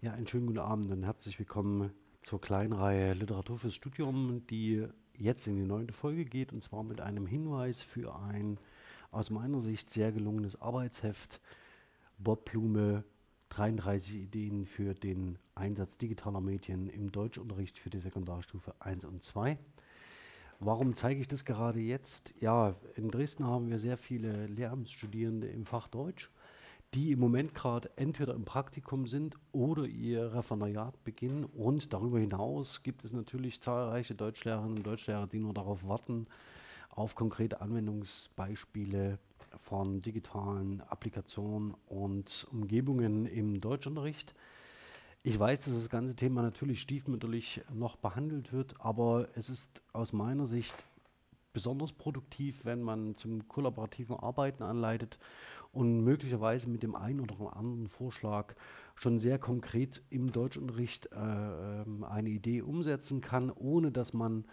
Ja, einen schönen guten Abend und herzlich willkommen zur Kleinreihe Literatur fürs Studium, die jetzt in die neunte Folge geht und zwar mit einem Hinweis für ein aus meiner Sicht sehr gelungenes Arbeitsheft Bob Blume 33 Ideen für den Einsatz digitaler Medien im Deutschunterricht für die Sekundarstufe 1 und 2. Warum zeige ich das gerade jetzt? Ja, in Dresden haben wir sehr viele Lehramtsstudierende im Fach Deutsch die im Moment gerade entweder im Praktikum sind oder ihr Referendariat beginnen. Und darüber hinaus gibt es natürlich zahlreiche Deutschlehrerinnen und Deutschlehrer, die nur darauf warten, auf konkrete Anwendungsbeispiele von digitalen Applikationen und Umgebungen im Deutschunterricht. Ich weiß, dass das ganze Thema natürlich stiefmütterlich noch behandelt wird, aber es ist aus meiner Sicht besonders produktiv, wenn man zum kollaborativen Arbeiten anleitet und möglicherweise mit dem einen oder anderen Vorschlag schon sehr konkret im Deutschunterricht äh, ähm, eine Idee umsetzen kann, ohne dass man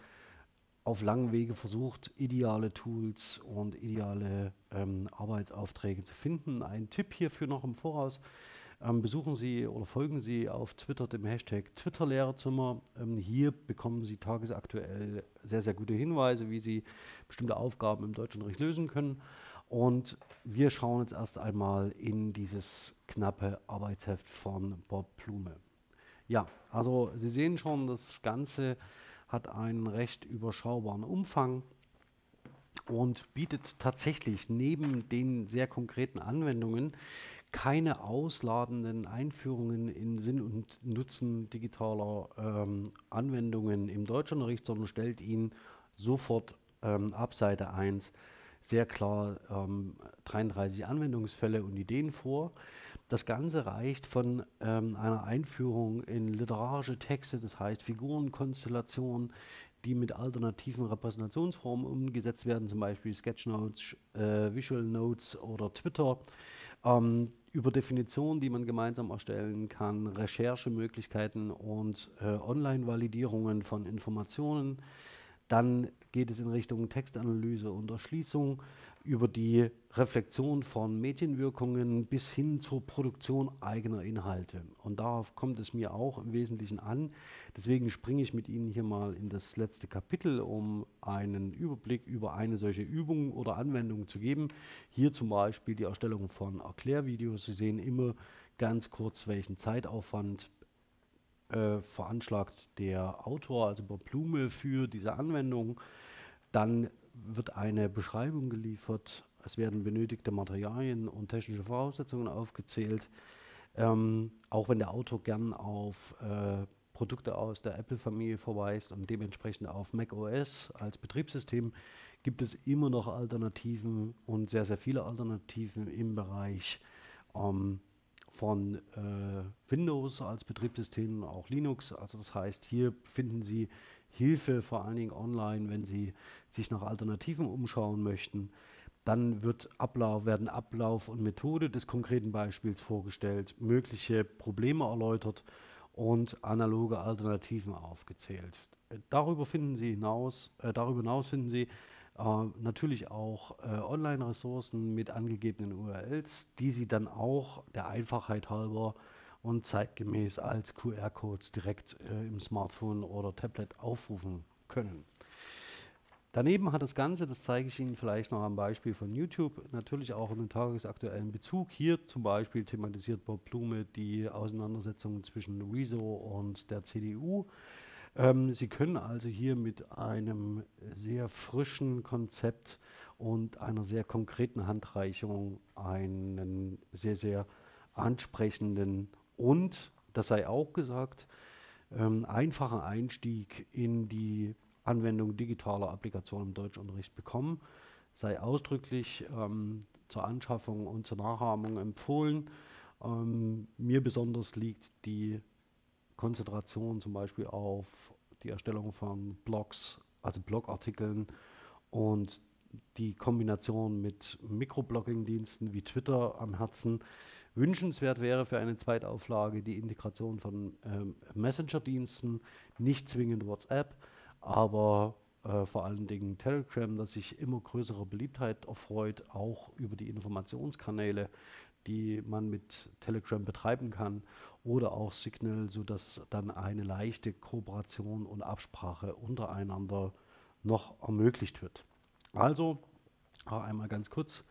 auf langen Wege versucht, ideale Tools und ideale ähm, Arbeitsaufträge zu finden. Ein Tipp hierfür noch im Voraus. Ähm, besuchen Sie oder folgen Sie auf Twitter dem Hashtag Twitter-Lehrerzimmer. Ähm, hier bekommen Sie tagesaktuell sehr, sehr gute Hinweise, wie Sie bestimmte Aufgaben im Deutschunterricht lösen können. Und wir schauen jetzt erst einmal in dieses knappe Arbeitsheft von Bob Blume. Ja, also Sie sehen schon, das Ganze hat einen recht überschaubaren Umfang und bietet tatsächlich neben den sehr konkreten Anwendungen keine ausladenden Einführungen in Sinn und Nutzen digitaler ähm, Anwendungen im Deutschunterricht, sondern stellt ihn sofort ähm, ab Seite 1 sehr klar ähm, 33 Anwendungsfälle und Ideen vor. Das Ganze reicht von ähm, einer Einführung in literarische Texte, das heißt Figurenkonstellationen, die mit alternativen Repräsentationsformen umgesetzt werden, zum Beispiel Sketchnotes, äh, Visual Notes oder Twitter, ähm, über Definitionen, die man gemeinsam erstellen kann, Recherchemöglichkeiten und äh, Online-Validierungen von Informationen, dann geht es in Richtung Textanalyse und Erschließung über die Reflexion von Medienwirkungen bis hin zur Produktion eigener Inhalte. Und darauf kommt es mir auch im Wesentlichen an. Deswegen springe ich mit Ihnen hier mal in das letzte Kapitel, um einen Überblick über eine solche Übung oder Anwendung zu geben. Hier zum Beispiel die Erstellung von Erklärvideos. Sie sehen immer ganz kurz, welchen Zeitaufwand äh, veranschlagt der Autor, also Bob Blume, für diese Anwendung. Dann wird eine Beschreibung geliefert, es werden benötigte Materialien und technische Voraussetzungen aufgezählt. Ähm, auch wenn der Autor gern auf äh, Produkte aus der Apple-Familie verweist und dementsprechend auf macOS als Betriebssystem, gibt es immer noch Alternativen und sehr, sehr viele Alternativen im Bereich ähm, von äh, Windows als Betriebssystem, auch Linux. Also das heißt, hier finden Sie Hilfe vor allen Dingen online, wenn Sie sich nach Alternativen umschauen möchten. Dann wird Ablauf, werden Ablauf und Methode des konkreten Beispiels vorgestellt, mögliche Probleme erläutert und analoge Alternativen aufgezählt. Darüber finden Sie hinaus, äh, darüber hinaus finden Sie äh, natürlich auch äh, Online-Ressourcen mit angegebenen URLs, die Sie dann auch der Einfachheit halber und zeitgemäß als QR-Codes direkt äh, im Smartphone oder Tablet aufrufen können. Daneben hat das Ganze, das zeige ich Ihnen vielleicht noch am Beispiel von YouTube, natürlich auch einen tagesaktuellen Bezug. Hier zum Beispiel thematisiert Bob Blume die Auseinandersetzungen zwischen Rezo und der CDU. Ähm, Sie können also hier mit einem sehr frischen Konzept und einer sehr konkreten Handreichung einen sehr, sehr ansprechenden und, das sei auch gesagt, ähm, einfachen Einstieg in die Anwendung digitaler Applikationen im Deutschunterricht bekommen. Sei ausdrücklich ähm, zur Anschaffung und zur Nachahmung empfohlen. Ähm, mir besonders liegt die Konzentration zum Beispiel auf die Erstellung von Blogs, also Blogartikeln und die Kombination mit Mikroblogging-Diensten wie Twitter am Herzen. Wünschenswert wäre für eine Zweitauflage die Integration von ähm, Messenger-Diensten, nicht zwingend WhatsApp, aber äh, vor allen Dingen Telegram, das sich immer größerer Beliebtheit erfreut, auch über die Informationskanäle die man mit Telegram betreiben kann oder auch Signal, sodass dann eine leichte Kooperation und Absprache untereinander noch ermöglicht wird. Also, auch einmal ganz kurz,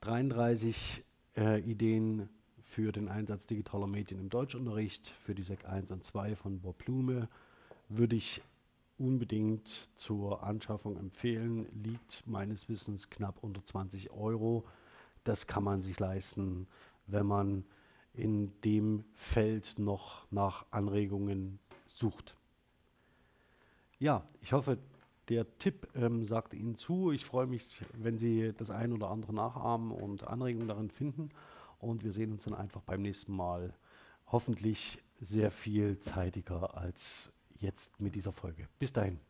33 äh, Ideen für den Einsatz digitaler Medien im Deutschunterricht, für die SEC 1 und 2 von Bob Blume, würde ich unbedingt zur Anschaffung empfehlen. Liegt meines Wissens knapp unter 20 Euro. Das kann man sich leisten, wenn man in dem Feld noch nach Anregungen sucht. Ja, ich hoffe, der Tipp ähm, sagt Ihnen zu. Ich freue mich, wenn Sie das ein oder andere nachahmen und Anregungen darin finden. Und wir sehen uns dann einfach beim nächsten Mal hoffentlich sehr viel zeitiger als jetzt mit dieser Folge. Bis dahin.